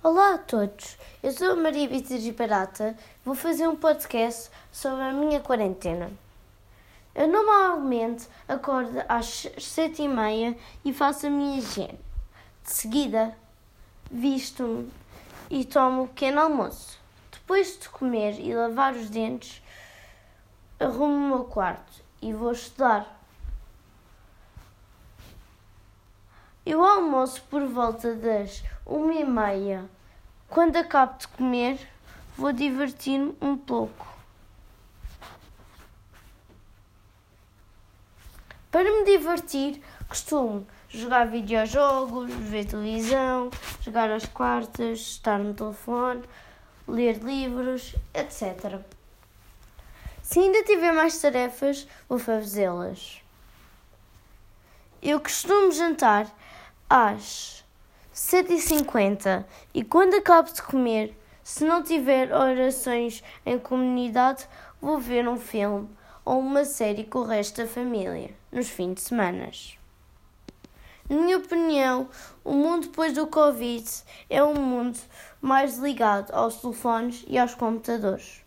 Olá a todos, eu sou a Maria Beatriz Barata, vou fazer um podcast sobre a minha quarentena. Eu normalmente acordo às sete e meia e faço a minha higiene. De seguida, visto-me e tomo um pequeno almoço. Depois de comer e lavar os dentes, arrumo o meu quarto e vou estudar. Eu almoço por volta das uma e meia. Quando acabo de comer, vou divertir-me um pouco. Para me divertir, costumo jogar videojogos, ver televisão, jogar às quartas, estar no telefone, ler livros, etc. Se ainda tiver mais tarefas, vou fazê-las. Eu costumo jantar às 7h50 e quando acabo de comer, se não tiver orações em comunidade, vou ver um filme ou uma série com o resto da família nos fins de semana. Na minha opinião, o mundo depois do Covid é um mundo mais ligado aos telefones e aos computadores.